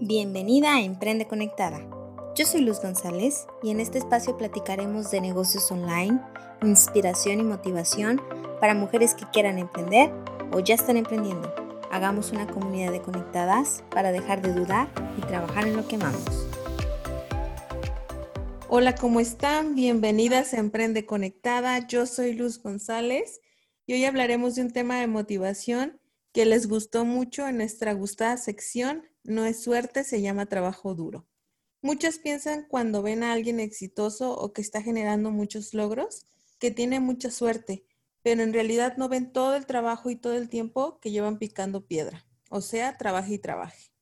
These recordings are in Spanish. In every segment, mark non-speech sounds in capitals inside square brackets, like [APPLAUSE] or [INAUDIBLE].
Bienvenida a Emprende Conectada. Yo soy Luz González y en este espacio platicaremos de negocios online, inspiración y motivación para mujeres que quieran emprender o ya están emprendiendo. Hagamos una comunidad de conectadas para dejar de dudar y trabajar en lo que amamos. Hola, ¿cómo están? Bienvenidas a Emprende Conectada. Yo soy Luz González y hoy hablaremos de un tema de motivación que les gustó mucho en nuestra gustada sección no es suerte, se llama trabajo duro. Muchos piensan cuando ven a alguien exitoso o que está generando muchos logros que tiene mucha suerte, pero en realidad no ven todo el trabajo y todo el tiempo que llevan picando piedra, o sea, trabaje y trabaje.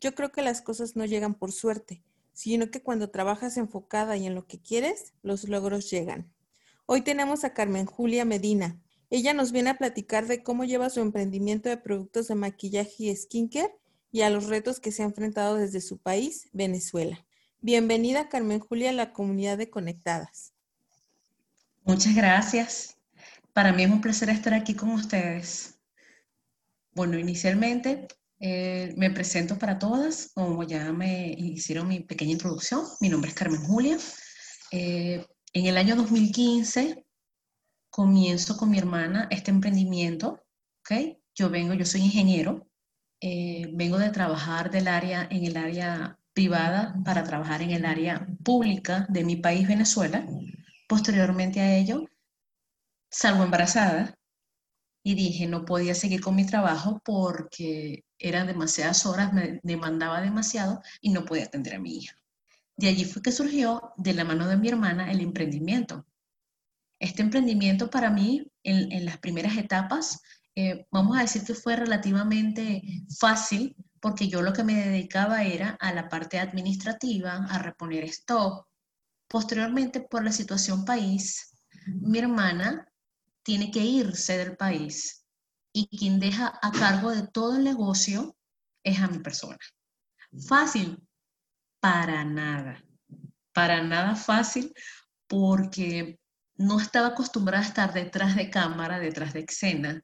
Yo creo que las cosas no llegan por suerte, sino que cuando trabajas enfocada y en lo que quieres, los logros llegan. Hoy tenemos a Carmen Julia Medina. Ella nos viene a platicar de cómo lleva su emprendimiento de productos de maquillaje y skincare y a los retos que se ha enfrentado desde su país, Venezuela. Bienvenida, Carmen Julia, a la comunidad de Conectadas. Muchas gracias. Para mí es un placer estar aquí con ustedes. Bueno, inicialmente eh, me presento para todas, como ya me hicieron mi pequeña introducción. Mi nombre es Carmen Julia. Eh, en el año 2015 comienzo con mi hermana este emprendimiento. Yo vengo, yo soy ingeniero, eh, vengo de trabajar del área, en el área privada para trabajar en el área pública de mi país, Venezuela. Posteriormente a ello, salgo embarazada y dije, no podía seguir con mi trabajo porque eran demasiadas horas, me demandaba demasiado y no podía atender a mi hija. De allí fue que surgió, de la mano de mi hermana, el emprendimiento. Este emprendimiento para mí, en, en las primeras etapas, eh, vamos a decir que fue relativamente fácil porque yo lo que me dedicaba era a la parte administrativa, a reponer stock. Posteriormente, por la situación país, mi hermana tiene que irse del país y quien deja a cargo de todo el negocio es a mi persona. Fácil, para nada, para nada fácil porque no estaba acostumbrada a estar detrás de cámara, detrás de escena,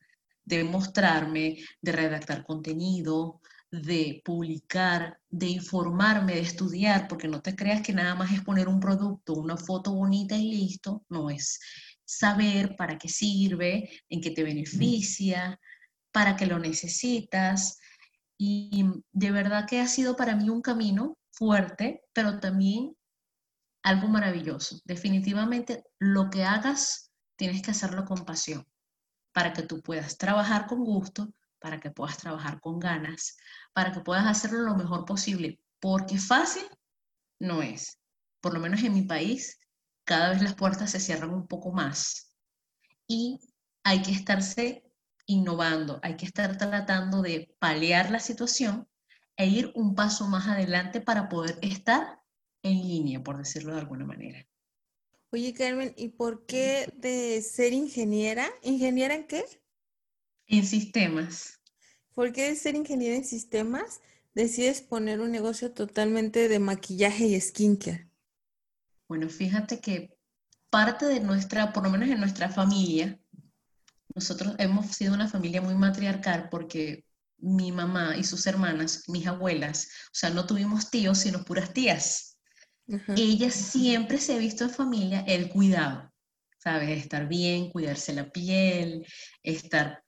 de mostrarme, de redactar contenido, de publicar, de informarme, de estudiar, porque no te creas que nada más es poner un producto, una foto bonita y listo, no es saber para qué sirve, en qué te beneficia, para qué lo necesitas. Y de verdad que ha sido para mí un camino fuerte, pero también algo maravilloso. Definitivamente lo que hagas, tienes que hacerlo con pasión para que tú puedas trabajar con gusto, para que puedas trabajar con ganas, para que puedas hacerlo lo mejor posible, porque fácil no es. Por lo menos en mi país, cada vez las puertas se cierran un poco más y hay que estarse innovando, hay que estar tratando de paliar la situación e ir un paso más adelante para poder estar en línea, por decirlo de alguna manera. Oye, Carmen, ¿y por qué de ser ingeniera? ¿Ingeniera en qué? En sistemas. ¿Por qué de ser ingeniera en sistemas decides poner un negocio totalmente de maquillaje y skincare? Bueno, fíjate que parte de nuestra, por lo menos en nuestra familia, nosotros hemos sido una familia muy matriarcal porque mi mamá y sus hermanas, mis abuelas, o sea, no tuvimos tíos, sino puras tías. Ella siempre se ha visto en familia el cuidado, ¿sabes? Estar bien, cuidarse la piel, estar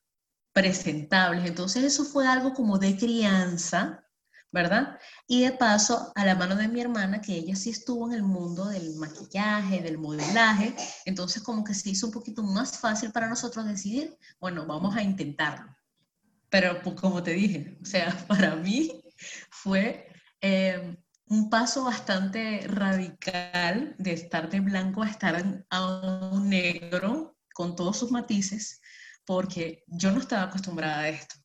presentables. Entonces eso fue algo como de crianza, ¿verdad? Y de paso, a la mano de mi hermana, que ella sí estuvo en el mundo del maquillaje, del modelaje, entonces como que se hizo un poquito más fácil para nosotros decidir, bueno, vamos a intentarlo. Pero pues, como te dije, o sea, [LAUGHS] para mí fue eh, un paso bastante radical de estar de blanco a estar a un negro con todos sus matices, porque yo no estaba acostumbrada a esto.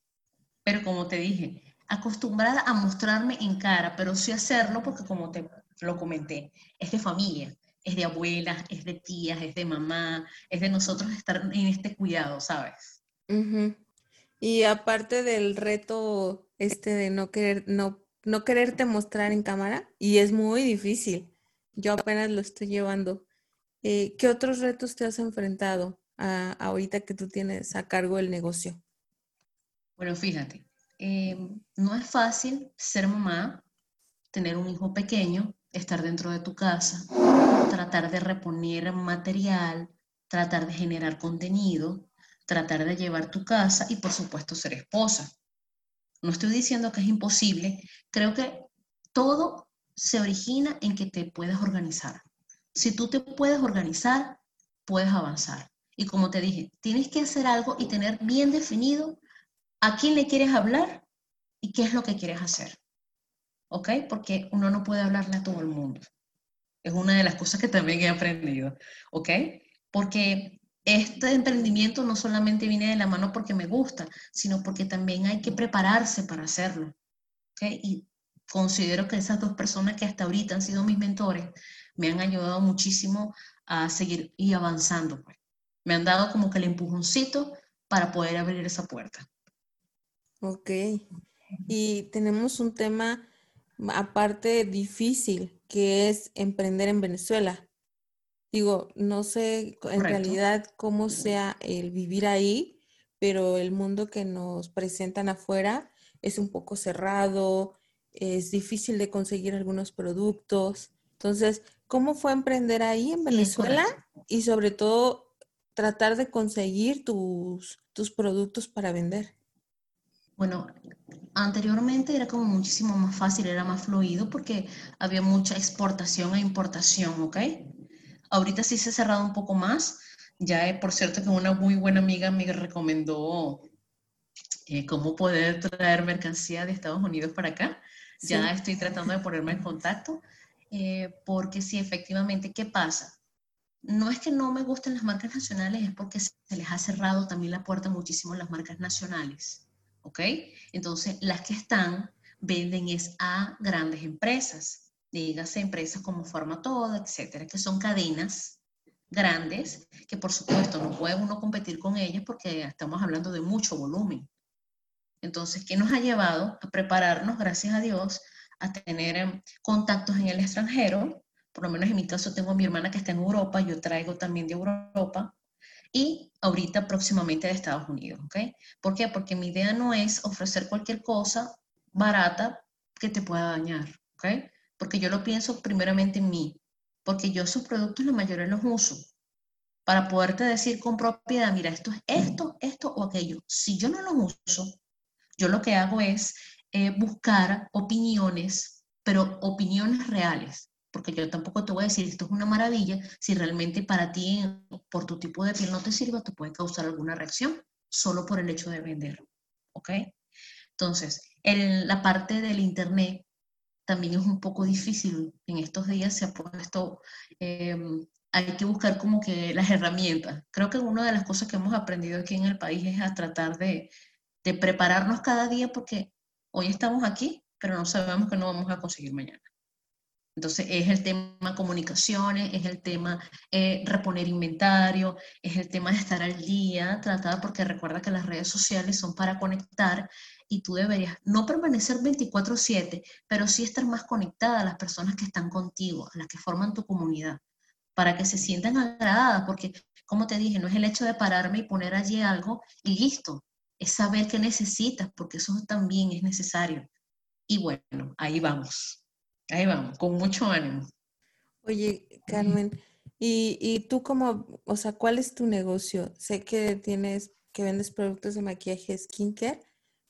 Pero como te dije, acostumbrada a mostrarme en cara, pero sí hacerlo porque como te lo comenté, es de familia, es de abuelas, es de tías, es de mamá, es de nosotros estar en este cuidado, ¿sabes? Y aparte del reto este de no querer, no no quererte mostrar en cámara y es muy difícil. Yo apenas lo estoy llevando. Eh, ¿Qué otros retos te has enfrentado ahorita que tú tienes a cargo el negocio? Bueno, fíjate, em, no es fácil ser mamá tener un hijo pequeño, estar dentro de tu casa, tratar de reponer material, tratar de generar contenido, tratar de llevar tu casa y por supuesto ser esposa. No estoy diciendo que es imposible, creo que todo se origina en que te puedes organizar. Si tú te puedes organizar, puedes avanzar. Y como te dije, tienes que hacer algo y tener bien definido a quién le quieres hablar y qué es lo que quieres hacer. ¿Ok? Porque uno no puede hablarle a todo el mundo. Es una de las cosas que también he aprendido. ¿Ok? Porque este emprendimiento no solamente viene de la mano porque me gusta, sino porque también hay que prepararse para hacerlo. Y considero que esas dos personas que hasta ahorita han sido mis mentores me han ayudado muchísimo a seguir y avanzando. Pues. Me han dado como que el empujoncito para poder abrir esa puerta. Ok. Y tenemos un tema aparte difícil, que es emprender en Venezuela. Digo, no sé en realidad cómo sea el vivir ahí, pero el mundo que nos presentan afuera es un poco cerrado, es difícil de conseguir algunos productos. Entonces, ¿cómo fue emprender ahí en Venezuela? y sobre todo, tratar de conseguir tus, tus productos para vender. Bueno, anteriormente era como muchísimo más fácil, era más fluido porque había mucha exportación e importación, ¿ok? Ahorita sí se ha cerrado un poco más. Ya, eh, por cierto, que una muy buena amiga me recomendó eh, cómo poder traer mercancía de Estados Unidos para acá. Ya estoy tratando de ponerme en contacto, eh, porque sí, efectivamente, ¿qué pasa? No es que no me gusten las marcas nacionales, es porque se les ha cerrado también la puerta muchísimo a las marcas nacionales. ¿ok? Entonces, las que están venden es a grandes empresas, dígase empresas como Formatoda, etcétera, que son cadenas grandes que por supuesto no puede uno competir con ellas porque estamos hablando de mucho volumen. Entonces, ¿qué nos ha llevado a prepararnos, gracias a Dios, a tener em, contactos en el extranjero? Por lo menos en mi caso tengo a mi hermana que está en Europa, yo traigo también de Europa, y ahorita próximamente de Estados Unidos, ¿ok? ¿Por qué? Porque mi idea no es ofrecer cualquier cosa barata que te pueda dañar, ¿ok? Porque yo lo pienso primeramente en mí, porque yo esos productos la mayoría los uso para poderte decir con propiedad, mira, esto es esto, esto o aquello. Si yo no los uso, yo lo que hago es eh, buscar opiniones, pero opiniones reales, porque yo tampoco te voy a decir esto es una maravilla si realmente para ti, por tu tipo de piel no te sirva, te puede causar alguna reacción solo por el hecho de vender. ¿Ok? Entonces, en la parte del Internet también es un poco difícil. En estos días se ha puesto, em, hay que buscar como que las herramientas. Creo que una de las cosas que hemos aprendido aquí en el país es a tratar de, de prepararnos cada día porque hoy estamos aquí, pero no sabemos que no vamos a conseguir mañana. Entonces, es el tema comunicaciones, es el tema eh, reponer inventario, es el tema de estar al día, tratar, porque recuerda que las redes sociales son para conectar y tú deberías no permanecer 24/7, pero sí estar más conectada a las personas que están contigo, a las que forman tu comunidad, para que se sientan agradadas, porque como te dije, no es el hecho de pararme y poner allí algo y listo, es saber qué necesitas, porque eso también es necesario. Y bueno, ahí vamos. Ahí vamos, con mucho ánimo. Oye, Carmen, ¿y, y tú cómo, o sea, cuál es tu negocio? Sé que tienes, que vendes productos de maquillaje skincare,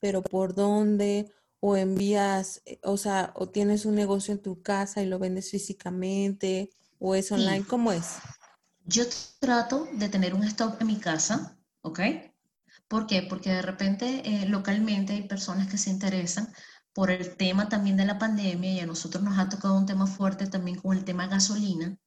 pero ¿por dónde? ¿O envías, eh, o sea, o tienes un negocio en tu casa y lo vendes físicamente? ¿O es online? ¿Cómo es? Yo trato de tener un stock en mi casa, ¿ok? ¿Por qué? Porque de repente eh, localmente hay personas que se interesan por el tema también de la pandemia y a nosotros nos ha tocado un tema fuerte también con el tema gasolina.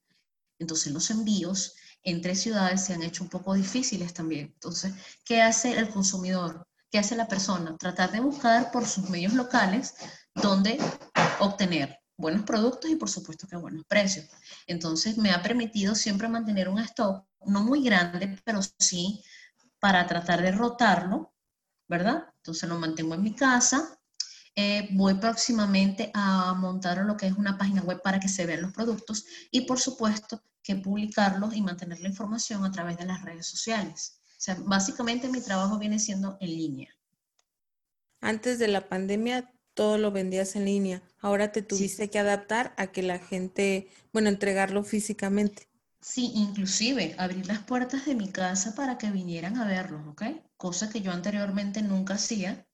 Entonces los envíos entre ciudades se han hecho un poco difíciles también. Entonces, ¿qué hace el consumidor? ¿Qué hace la persona? Tratar de buscar por sus medios locales donde obtener buenos productos y por supuesto que buenos precios. Entonces me ha permitido siempre mantener un stock, no muy grande, pero sí para tratar de rotarlo, ¿verdad? Entonces lo mantengo en mi casa, eh, voy próximamente a montar lo que es una página web para que se vean los productos y por supuesto que publicarlos y mantener la información a través de las redes sociales. O sea, básicamente mi trabajo viene siendo en línea. Antes de la pandemia, todo lo vendías en línea. Ahora te tuviste que adaptar a que la gente, bueno, entregarlo físicamente. Sí, inclusive abrir las puertas de mi casa para que vinieran a verlos, ¿ok? Cosa que yo anteriormente nunca hacía.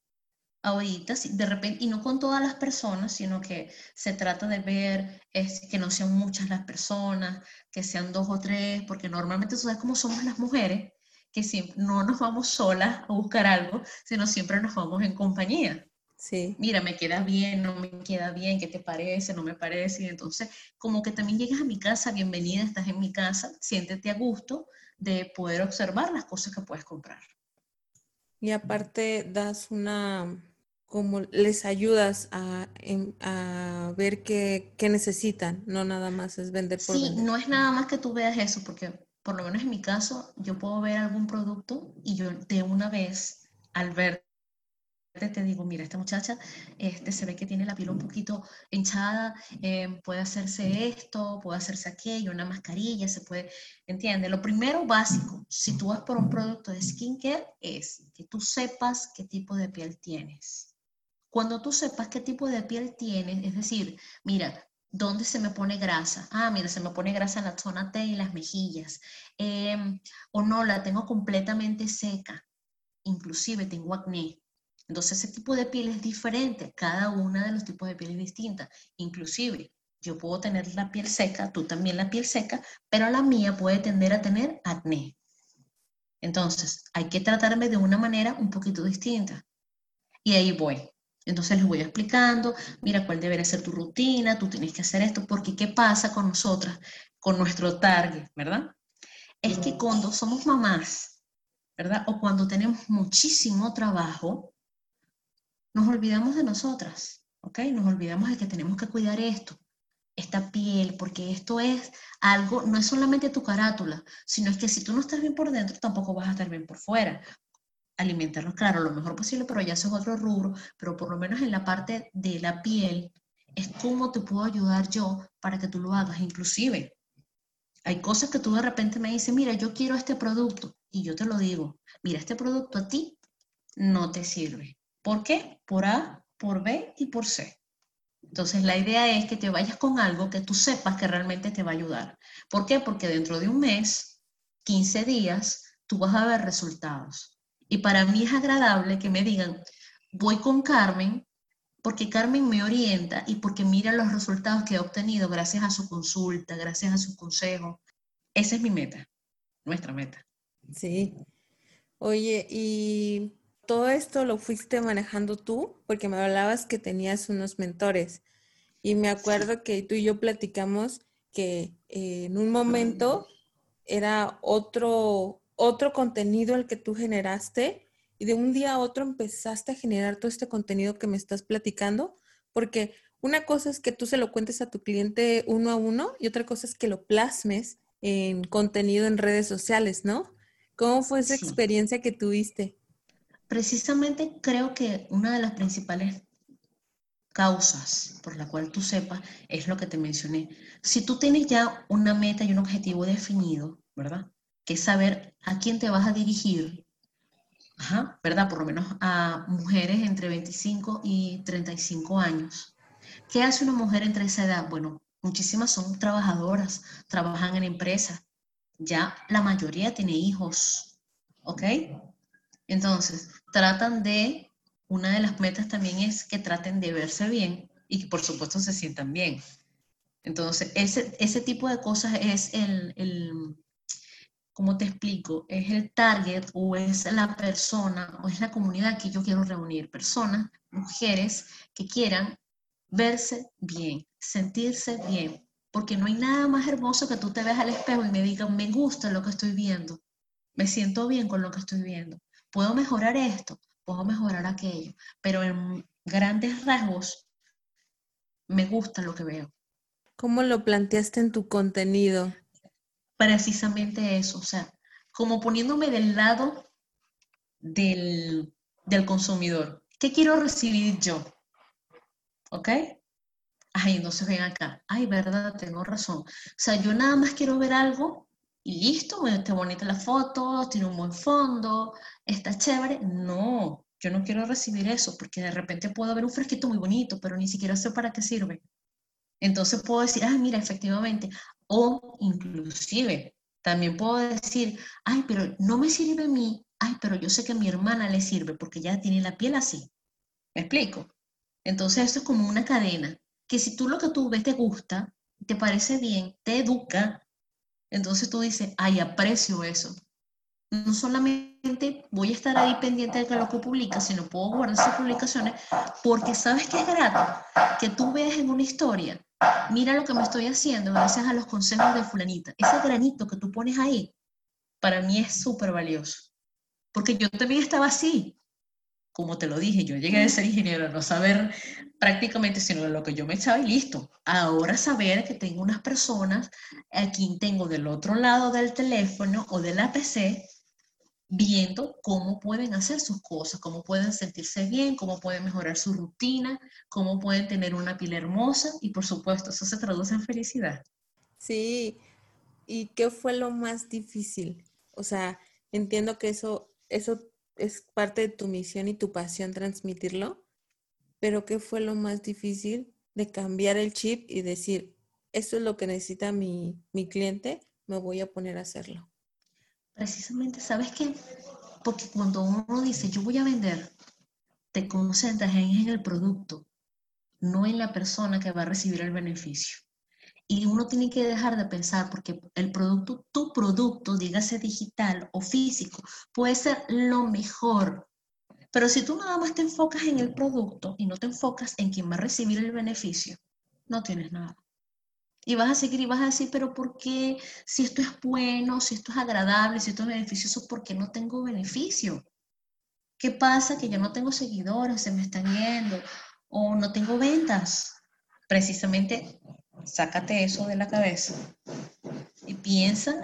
Ahorita, de repente, y no con todas las personas, sino que se trata de ver es, que no sean muchas las personas, que sean dos o tres, porque normalmente sabes cómo somos las mujeres, que siempre, no nos vamos solas a buscar algo, sino siempre nos vamos en compañía. Sí. Mira, me queda bien, no me queda bien, ¿qué te parece? No me parece. Y entonces, como que también llegas a mi casa, bienvenida, estás en mi casa, siéntete a gusto de poder observar las cosas que puedes comprar. Y aparte das una, como les ayudas a, a ver qué, qué, necesitan, no nada más es vender por Sí, vender. no es nada más que tú veas eso, porque por lo menos en mi caso, yo puedo ver algún producto y yo de una vez, al ver te digo, mira, esta muchacha este, se ve que tiene la piel un poquito hinchada, eh, puede hacerse esto, puede hacerse aquello, una mascarilla, se puede, ¿entiendes? Lo primero básico, si tú vas por un producto de skincare, es que tú sepas qué tipo de piel tienes. Cuando tú sepas qué tipo de piel tienes, es decir, mira, ¿Dónde se me pone grasa? Ah, mira, se me pone grasa en la zona T y las mejillas. Em, o no, la tengo completamente seca. Inclusive tengo acné. Entonces, ese tipo de piel es diferente. Cada una de los tipos de piel es distinta. Inclusive, yo puedo tener la piel seca, tú también la piel seca, pero la mía puede tender a tener acné. Entonces, hay que tratarme de una manera un poquito distinta. Y ahí voy. Entonces les voy explicando, mira cuál debería ser tu rutina, tú tienes que hacer esto, porque ¿qué pasa con nosotras, con nuestro target, verdad? Es que cuando somos mamás, ¿verdad? O cuando tenemos muchísimo trabajo, nos olvidamos de nosotras, ¿ok? Nos olvidamos de que tenemos que cuidar esto, esta piel, porque esto es algo, no es solamente tu carátula, sino es que si tú no estás bien por dentro, tampoco vas a estar bien por fuera alimentarlos, claro, lo mejor posible, pero ya eso es otro rubro, pero por lo menos en la parte de la piel, es cómo te puedo ayudar yo para que tú lo hagas. Inclusive, hay cosas que tú de repente me dices, mira, yo quiero este producto, y yo te lo digo, mira, este producto a ti no te sirve. ¿Por qué? Por A, por B y por C. Entonces, la idea es que te vayas con algo que tú sepas que realmente te va a ayudar. ¿Por qué? Porque dentro de un mes, 15 días, tú vas a ver resultados. Y para mí es agradable que me digan, voy con Carmen porque Carmen me orienta y porque mira los resultados que he obtenido gracias a su consulta, gracias a su consejo. Esa es mi meta, nuestra meta. Sí. Oye, ¿y todo esto lo fuiste manejando tú? Porque me hablabas que tenías unos mentores. Y me acuerdo que tú y yo platicamos que eh, en un momento era otro, otro contenido el que tú generaste y de un día a otro empezaste a generar todo este contenido que me estás platicando, porque una cosa es que tú se lo cuentes a tu cliente uno a uno y otra cosa es que lo plasmes en contenido en redes sociales, ¿no? ¿Cómo fue esa sí. experiencia que tuviste? Precisamente creo que una de las principales causas por la cual tú sepas es lo que te mencioné. Si tú tienes ya una meta y un objetivo definido, ¿verdad? Que saber a quién te vas a dirigir, Ajá, ¿verdad? Por lo menos a mujeres entre 25 y 35 años. ¿Qué hace una mujer entre esa edad? Bueno, muchísimas son trabajadoras, trabajan en empresas, ya la mayoría tiene hijos, ¿ok? Entonces, tratan de, una de las metas también es que traten de verse bien y que por supuesto se sientan bien. Entonces, ese, ese tipo de cosas es el ¿cómo te explico? Es el target o es la persona o es la comunidad que yo quiero reunir. Personas, mujeres que quieran verse bien, sentirse bien. Porque no hay nada más hermoso que tú te veas al espejo y me digas, me gusta lo que estoy viendo, me siento bien con lo que estoy viendo. Puedo mejorar esto, puedo mejorar aquello, pero en grandes rasgos me gusta lo que veo. ¿Cómo lo planteaste en tu contenido? Precisamente eso, o sea, como poniéndome del lado del, del consumidor. ¿Qué quiero recibir yo? ¿Ok? Ay, entonces ven acá. Ay, verdad, tengo razón. O sea, yo nada más quiero ver algo y listo, está bonita la foto, tiene un buen fondo, está chévere. No, yo no quiero recibir eso porque de repente puedo ver un fresquito muy bonito, pero ni siquiera sé para qué sirve. Entonces puedo decir, ah, mira, efectivamente, o inclusive también puedo decir, ay, pero no me sirve a mí, ay, pero yo sé que a mi hermana le sirve porque ya tiene la piel así. ¿Me explico? Entonces esto es como una cadena, que si tú lo que tú ves te gusta, te parece bien, te educa, entonces tú dices, ay, aprecio eso. No solamente voy a estar ahí pendiente de lo que publica, sino puedo guardar sus publicaciones porque sabes que es grato que tú veas en una historia mira lo que me estoy haciendo gracias a los consejos de fulanita. Ese granito que tú pones ahí, para mí es súper valioso. Porque yo también estaba así. Como te lo dije, yo llegué a ser ingeniero no saber prácticamente sino lo que yo me echaba y listo. Ahora saber que tengo unas personas a quien tengo del otro lado del teléfono o de la PC viendo cómo pueden hacer sus cosas, cómo pueden sentirse bien, cómo pueden mejorar su rutina, cómo pueden tener una piel hermosa y por supuesto eso se traduce en felicidad. Sí, ¿y qué fue lo más difícil? O sea, entiendo que eso, eso es parte de tu misión y tu pasión transmitirlo, pero ¿qué fue lo más difícil de cambiar el chip y decir, esto es lo que necesita mi, mi cliente, me voy a poner a hacerlo? Precisamente, ¿sabes qué? Porque cuando uno dice, yo voy a vender, te concentras en, el producto, no en la persona que va a recibir el beneficio. Y uno tiene que dejar de pensar, porque el producto, tu producto, dígase digital o físico, puede ser lo mejor. Pero si tú nada más te enfocas en el producto y no te enfocas en quién va a recibir el beneficio, no tienes nada. Y vas a seguir y vas a decir, pero ¿por qué? Si esto es bueno, si esto es agradable, si esto es beneficioso, ¿por qué no tengo beneficio? ¿Qué pasa? Que yo no tengo seguidores, se me están yendo, o no tengo ventas. Precisamente, sácate eso de la cabeza y piensa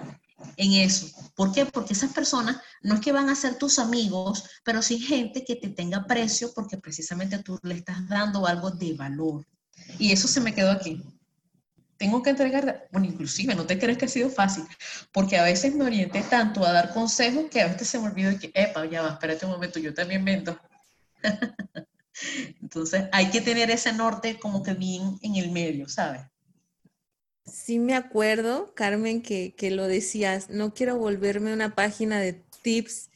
en eso. ¿Por qué? Porque esas personas no es que van a ser tus amigos, pero sí gente que te tenga precio porque precisamente tú le estás dando algo de valor. Y eso se me quedó aquí tengo que entregar, bueno, inclusive no te crees que ha sido fácil, porque a veces me orienté tanto a dar consejos que a veces se me olvidó que, epa, ya va, espérate un momento, yo también vendo. [LAUGHS] Entonces hay que tener ese norte como que bien en el medio, ¿sabes? Sí me acuerdo, Carmen, que, que lo decías, no quiero volverme una página de tips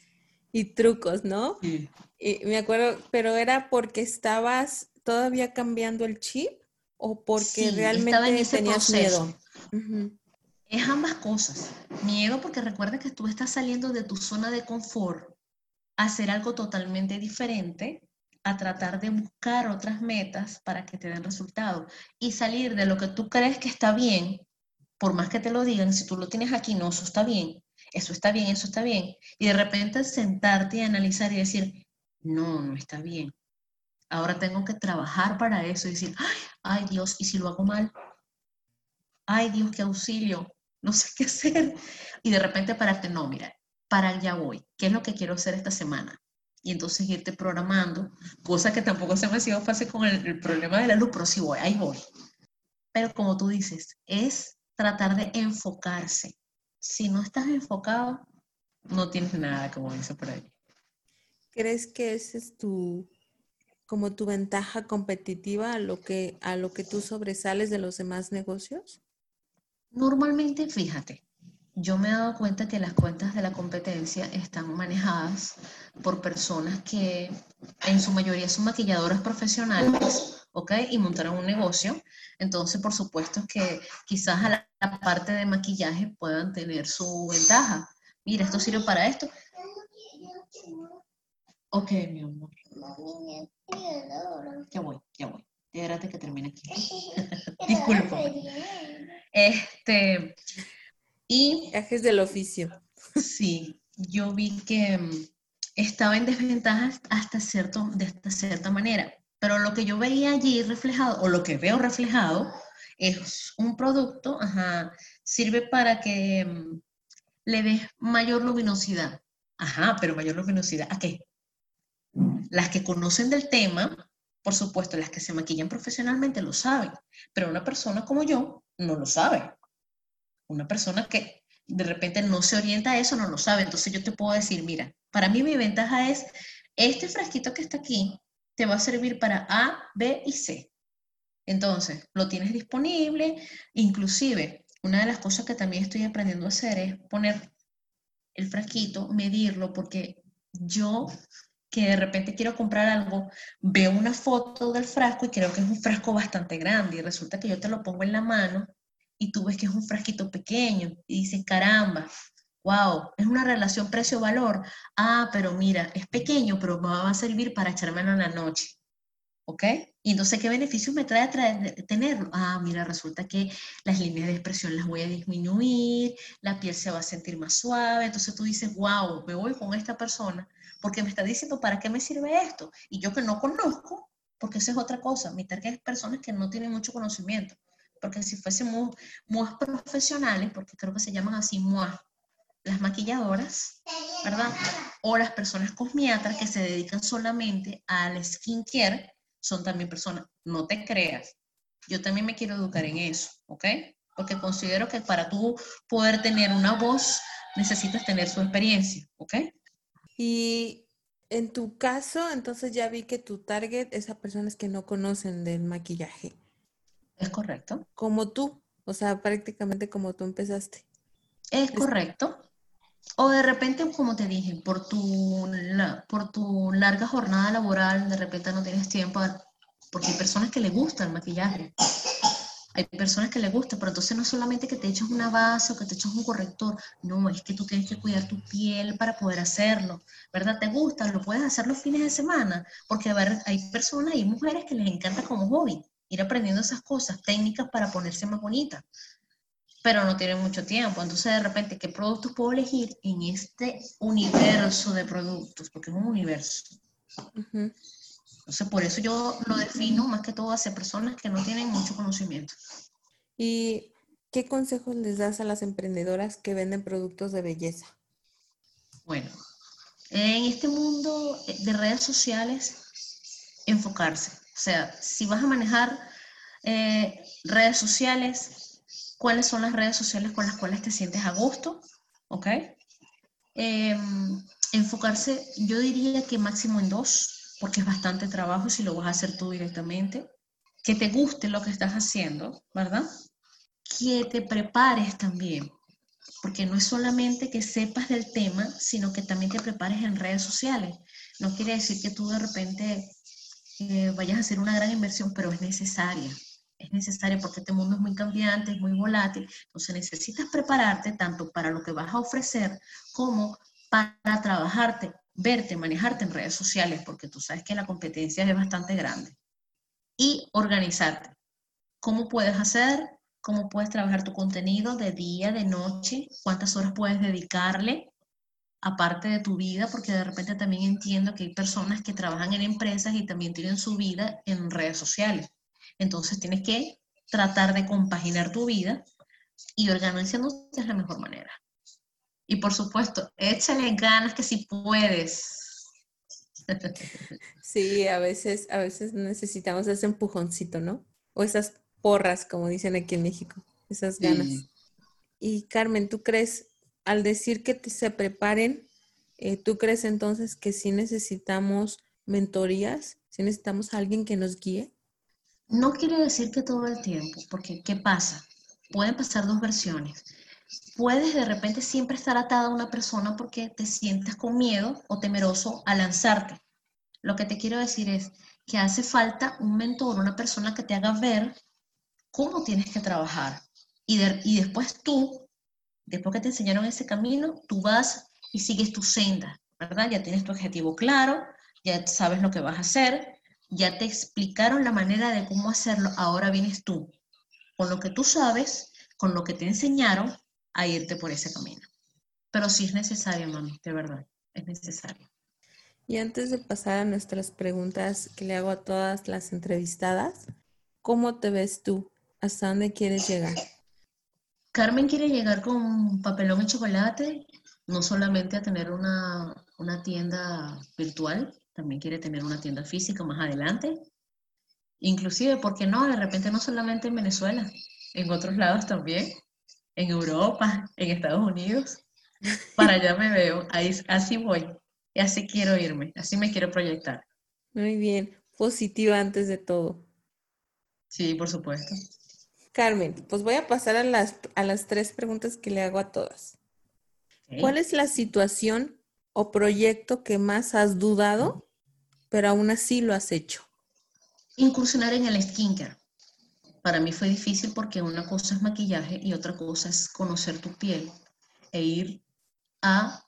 y trucos, ¿no? Sí. Y me acuerdo, pero era porque estabas todavía cambiando el chip o porque realmente tenías miedo? Es ambas cosas. Miedo porque recuerda que tú estás saliendo de tu zona de confort a hacer algo totalmente diferente, a tratar de buscar otras metas para que te den resultados y salir de lo que tú crees que está bien, por más que te lo digan, si tú lo tienes aquí, no, eso está bien, eso está bien, eso está bien, y de repente sentarte y analizar y decir, no, no está bien, Ahora tengo que trabajar para eso y decir, ay, Dios, ¿y si lo hago mal? Ay Dios, qué auxilio, no sé qué hacer. Y de repente pararte, no, mira, para allá voy, ¿qué es lo que quiero hacer esta semana? Y entonces irte programando, cosa que tampoco se me ha sido fácil con el, el problema de la luz, pero sí voy, ahí voy. Pero como tú dices, es tratar de enfocarse. Si no estás enfocado, no tienes nada, como dice por ahí. ¿Crees que ese es tu como tu ventaja competitiva a lo que, a lo que tú sobresales de los demás negocios? Normalmente, fíjate, yo me he dado cuenta que las cuentas de la competencia están manejadas por personas que en su mayoría son maquilladoras profesionales, ¿ok? Y montaron un negocio. Entonces, por supuesto que quizás a la, la parte de maquillaje puedan tener su ventaja. Mira, esto sirve para esto. Ok, mi amor. Ya voy, ya voy. Espérate que termine aquí. [LAUGHS] [LAUGHS] Disculpa. Este, y... Viajes del oficio. Sí, yo vi que mm, estaba en desventaja hasta, cierto, de esta cierta manera. Pero lo que yo veía allí reflejado, o lo que veo reflejado, es un producto, ajá, sirve para que mm, le des mayor luminosidad. Ajá, pero mayor luminosidad, ¿a qué? Las que conocen del tema, por supuesto, las que se maquillan profesionalmente lo saben, pero una persona como yo no lo sabe. Una persona que de repente no se orienta a eso no lo sabe. Entonces yo te puedo decir, mira, para mí mi ventaja es este frasquito que está aquí te va a servir para A, B y C. Entonces, lo tienes disponible, inclusive una de las cosas que también estoy aprendiendo a hacer es poner el frasquito, medirlo, porque yo que de repente quiero comprar algo, veo una foto del frasco y creo que es un frasco bastante grande y resulta que yo te lo pongo en la mano y tú ves que es un frasquito pequeño y dices, caramba, wow, es una relación precio-valor. Ah, pero mira, es pequeño, pero me va a servir para echármelo en la noche. ¿Ok? Y entonces, ¿qué beneficios me trae, tenerlo? Ah, mira, resulta que las líneas de expresión las voy a disminuir, la piel se va a sentir más suave. Entonces tú dices, wow, me voy con esta persona porque me está diciendo, ¿para qué me sirve esto? Y yo que no conozco, porque esa es otra cosa. Mi target es personas que no tienen mucho conocimiento. Porque si fuésemos más profesionales, porque creo que se llaman así MUA, las maquilladoras, ¿verdad? O las personas cosmiatras que se dedican solamente al skincare, son también personas, no te creas. Yo también me quiero educar en eso, ¿ok? Porque considero que para tú poder tener una voz, necesitas tener su experiencia, ¿ok? Y en tu caso, entonces ya vi que tu target es a personas que no conocen del maquillaje. Es correcto. Como tú, o sea, prácticamente como tú empezaste. Es correcto. O de repente, como te dije, por tu, por tu larga jornada laboral, de repente no tienes tiempo, porque hay personas que les gusta el maquillaje. Hay personas que les gusta, pero entonces no es solamente que te eches una base o que te eches un corrector, no, es que tú tienes que cuidar tu piel para poder hacerlo, ¿verdad? ¿Te gusta? Lo puedes hacer los fines de semana, porque hay personas y mujeres que les encanta como hobby ir aprendiendo esas cosas, técnicas para ponerse más bonita pero no tienen mucho tiempo. Entonces, de repente, ¿qué productos puedo elegir en este universo de productos? Porque es un universo. Entonces, por eso yo lo defino más que todo hacia personas que no tienen mucho conocimiento. ¿Y qué consejos les das a las emprendedoras que venden productos de belleza? Bueno, en este mundo de redes sociales, enfocarse. O sea, si vas a manejar eh, redes sociales, cuáles son las redes sociales con las cuales te sientes a gusto, ¿ok? Em, enfocarse, yo diría que máximo en dos, porque es bastante trabajo si lo vas a hacer tú directamente. Que te guste lo que estás haciendo, ¿verdad? Que te prepares también, porque no es solamente que sepas del tema, sino que también te prepares en redes sociales. No quiere decir que tú de repente eh, vayas a hacer una gran inversión, pero es necesaria es necesario porque este mundo es muy cambiante, es muy volátil, entonces necesitas prepararte tanto para lo que vas a ofrecer como para trabajarte, verte, manejarte en redes sociales, porque tú sabes que la competencia es bastante grande. Y organizarte. ¿Cómo puedes hacer? ¿Cómo puedes trabajar tu contenido de día, de noche? ¿Cuántas horas puedes dedicarle? aparte de tu vida, porque de repente también entiendo que hay personas que trabajan en empresas y también tienen su vida en redes sociales. Entonces tienes que tratar de compaginar tu vida y organizándote es la mejor manera. Y por supuesto, échale ganas que si puedes. [LAUGHS] Sí, a veces, a veces necesitamos ese empujoncito, ¿no? O esas porras, como dicen aquí en México, esas ganas. Y Carmen, ¿tú crees, al decir que se preparen, eh, ¿tú crees entonces que sí necesitamos mentorías? ¿Sí necesitamos a alguien que nos guíe? No quiere decir que todo el tiempo, porque ¿qué pasa? Pueden pasar dos versiones. Puedes de repente siempre estar atada a una persona porque te sientes con miedo o temeroso a lanzarte. Lo que te quiero decir es que hace falta un mentor, una persona que te haga ver cómo tienes que trabajar. Y, y después tú, después que te enseñaron ese camino, tú vas y sigues tu senda, ¿verdad? Ya tienes tu objetivo claro, ya sabes lo que vas a hacer, ya te explicaron la manera de cómo hacerlo, ahora vienes tú, con lo que tú sabes, con lo que te enseñaron, a irte por ese camino. Pero sí es necesario, mami, de verdad, es necesario. Y antes de pasar a nuestras preguntas que le hago a todas las entrevistadas, ¿cómo te ves tú? ¿Hasta dónde quieres llegar? Carmen quiere llegar con papelón y chocolate, no solamente a tener una, una tienda virtual, también quiere tener una tienda física más adelante. Inclusive, ¿por qué no? De repente no solamente en Venezuela, en otros lados también, en Europa, en Estados Unidos. Para allá me veo, ahí, así voy. Y así quiero irme, así me quiero proyectar. Muy bien, positiva antes de todo. Sí, por supuesto. Carmen, pues voy a pasar a las, a las tres preguntas que le hago a todas. ¿Cuál es la situación o proyecto que más has dudado, pero aún así lo has hecho? Incursionar en el skincare. Para mí fue difícil porque una cosa es maquillaje y otra cosa es conocer tu piel e ir a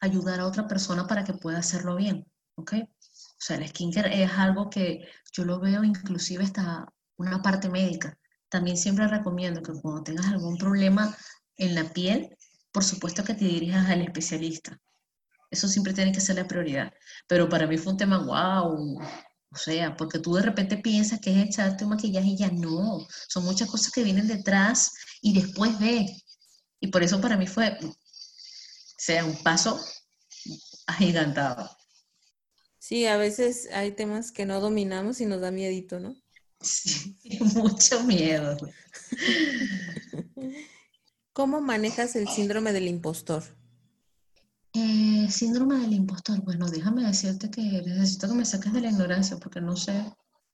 ayudar a otra persona para que pueda hacerlo bien, ¿ok? O sea, el skincare es algo que yo lo veo inclusive hasta una parte médica. También siempre recomiendo que cuando tengas algún problema en la piel, por supuesto que te dirijas al especialista. Eso siempre tiene que ser la prioridad. Pero para mí fue un tema wow. O sea, porque tú de repente piensas que es echarte un maquillaje y ya no. Son muchas cosas que vienen detrás y después ve. Y por eso para mí fue, o sea, un paso agigantado. Sí, a veces hay temas que no dominamos y nos da miedito, ¿no? Sí, [LAUGHS] mucho miedo. [LAUGHS] ¿Cómo manejas el síndrome del impostor? Eh, síndrome del impostor. Bueno, déjame decirte que necesito que me saques de la ignorancia porque no sé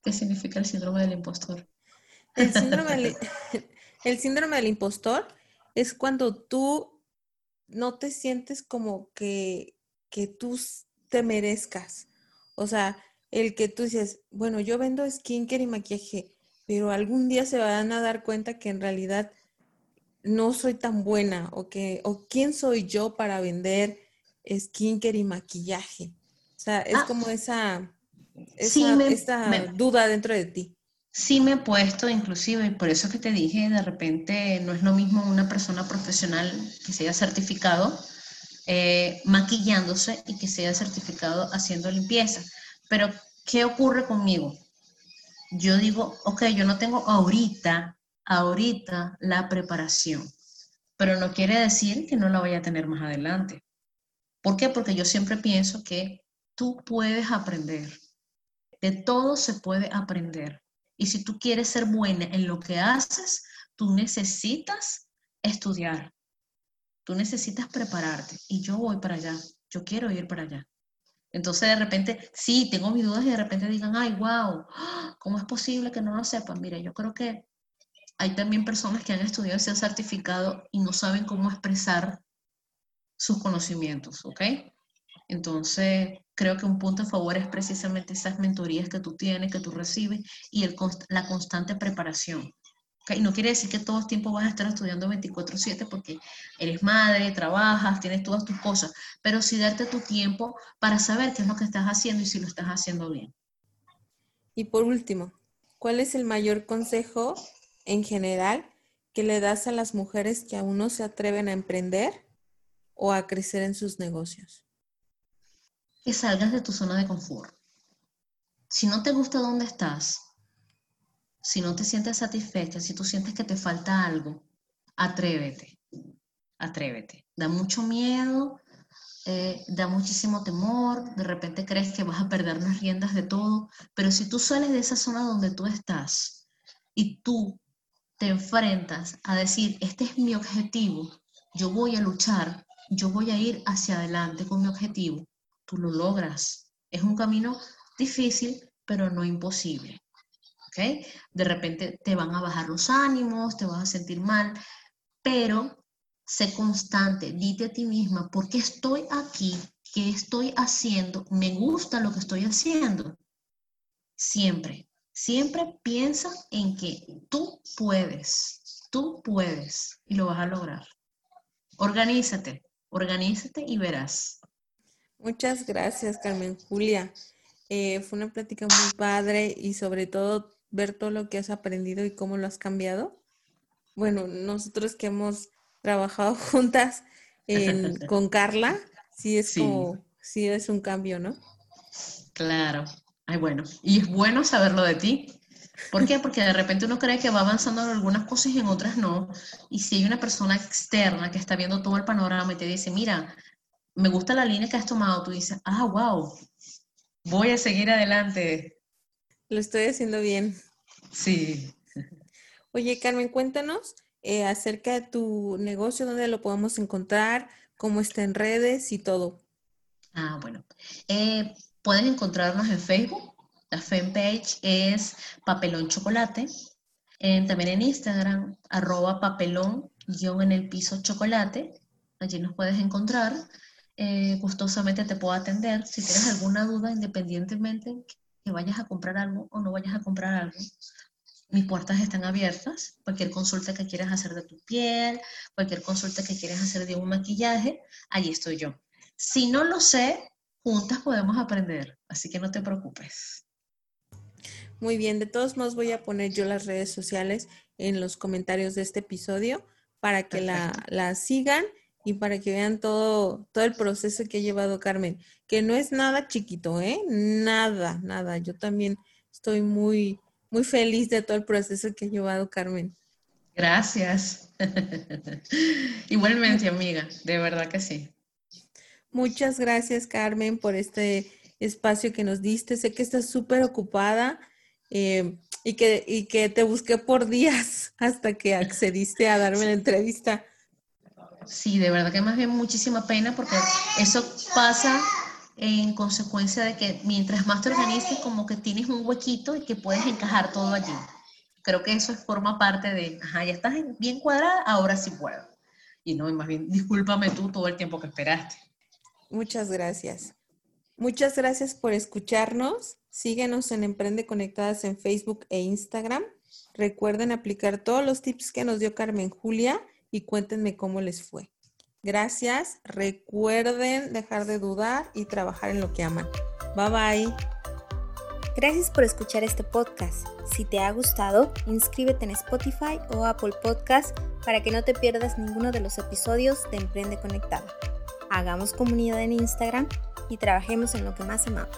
qué significa el síndrome del impostor. El síndrome del, [LAUGHS] [LAUGHS] el síndrome del impostor es cuando tú no te sientes como que, que tú te merezcas. O sea, el que tú dices, bueno, yo vendo skincare y maquillaje, pero algún día se van a dar cuenta que en realidad no soy tan buena o que o quién soy yo para vender skincare y maquillaje. O sea, es ah. como esa, esa, duda dentro de ti. Sí me he puesto, inclusive, y por eso que te dije, de repente no es lo mismo una persona profesional que se haya certificado eh, maquillándose y que se haya certificado haciendo limpieza. Pero, ¿qué ocurre conmigo? Yo digo, ok, yo no tengo ahorita, ahorita la preparación, pero no quiere decir que no la vaya a tener más adelante. ¿Por qué? Porque yo siempre pienso que tú puedes aprender. De todo se puede aprender. Y si tú quieres ser buena en lo que haces, tú necesitas estudiar. Tú necesitas prepararte. Y yo voy para allá. Yo quiero ir para allá. Entonces de repente, sí, tengo mis dudas y de repente digan, ay, wow, ¿cómo es posible que no lo sepan? Mira, yo creo que hay también personas que han estudiado ese certificado y no saben cómo expresar sus conocimientos, ¿ok? Entonces, creo que un punto a favor es precisamente esas mentorías que tú tienes, que tú recibes y el, la constante preparación. ¿okay? No quiere decir que todo el tiempo vas a estar estudiando 24/7 porque eres madre, trabajas, tienes todas tus cosas, pero sí darte tu tiempo para saber qué es lo que estás haciendo y si lo estás haciendo bien. Y por último, ¿cuál es el mayor consejo en general que le das a las mujeres que aún no se atreven a emprender o a crecer en sus negocios? Que salgas de tu zona de confort. Si no te gusta dónde estás, si no te sientes satisfecha, si tú sientes que te falta algo, atrévete, atrévete. Da mucho miedo, eh, da muchísimo temor, de repente crees que vas a perder las riendas de todo, pero si tú sales de esa zona donde tú estás y tú te enfrentas a decir, este es mi objetivo, yo voy a luchar, yo voy a ir hacia adelante con mi objetivo, tú lo logras. Es un camino difícil, pero no imposible. ¿Ok? De repente te van a bajar los ánimos, te vas a sentir mal, pero sé constante, dite a ti misma, ¿por qué estoy aquí? ¿Qué estoy haciendo? ¿Me gusta lo que estoy haciendo? Siempre, siempre piensa en que tú puedes, tú puedes y lo vas a lograr. Organízate, Organízate y verás. Muchas gracias, Carmen Julia. Eh, fue una plática muy padre y sobre todo ver todo lo que has aprendido y cómo lo has cambiado. Bueno, nosotros que hemos trabajado [LAUGHS] juntas [LAUGHS] con Carla, sí es como, sí es un cambio, ¿no? Claro. Ay, bueno, y es bueno saberlo de ti, ¿Por qué? Porque de repente uno cree que va avanzando en algunas cosas y en otras no. Y si hay una persona externa que está viendo todo el panorama y te dice, mira, me gusta la línea que has tomado, tú dices, ah, wow, voy a seguir adelante. Lo estoy haciendo bien. Sí. Oye, Carmen, cuéntanos eh, acerca de tu negocio, dónde lo podemos encontrar, cómo está en redes y todo. Ah, bueno. Eh, pueden encontrarnos en Facebook. La fanpage es Papelón Chocolate. también en Instagram, arroba papelón guion en el piso chocolate. Allí nos puedes encontrar. Eh, gustosamente te puedo atender. Si tienes alguna duda, independientemente que vayas a comprar algo o no vayas a comprar algo, mis puertas están abiertas. Cualquier consulta que quieras hacer de tu piel, cualquier consulta que quieras hacer de un maquillaje, allí estoy yo. Si no lo sé, juntas podemos aprender, así que no te preocupes. Muy bien, de todos modos voy a poner yo las redes sociales en los comentarios de este episodio para que la, sigan y para que vean todo, todo el proceso que ha llevado Carmen, que no es nada chiquito, ¿eh? Nada, nada. Yo también estoy muy, muy feliz de todo el proceso que ha llevado Carmen. Gracias. [LAUGHS] Igualmente, amiga, de verdad que sí. Muchas gracias, Carmen, por este espacio que nos diste. Sé que estás súper ocupada eh, y, que, y que te busqué por días [LAUGHS] hasta que accediste a darme la entrevista. Sí, de verdad que más bien muchísima pena porque eso pasa en consecuencia de que mientras más te organices, como que tienes un huequito y que puedes encajar todo allí. Creo que eso forma parte de, ajá, ya estás bien cuadrada, ahora sí puedo. Y no, más bien, discúlpame tú todo el tiempo que esperaste. Muchas gracias. Muchas gracias por escucharnos. Síguenos en Emprende Conectadas en Facebook e Instagram. Recuerden aplicar todos los tips que nos dio Carmen Julia y cuéntenme cómo les fue. Gracias. Recuerden dejar de dudar y trabajar en lo que aman. Bye bye. Gracias por escuchar este podcast. Si te ha gustado, inscríbete en Spotify o Apple Podcast para que no te pierdas ninguno de los episodios de Emprende Conectado hagamos comunidad en Instagram y trabajemos en lo que más amamos.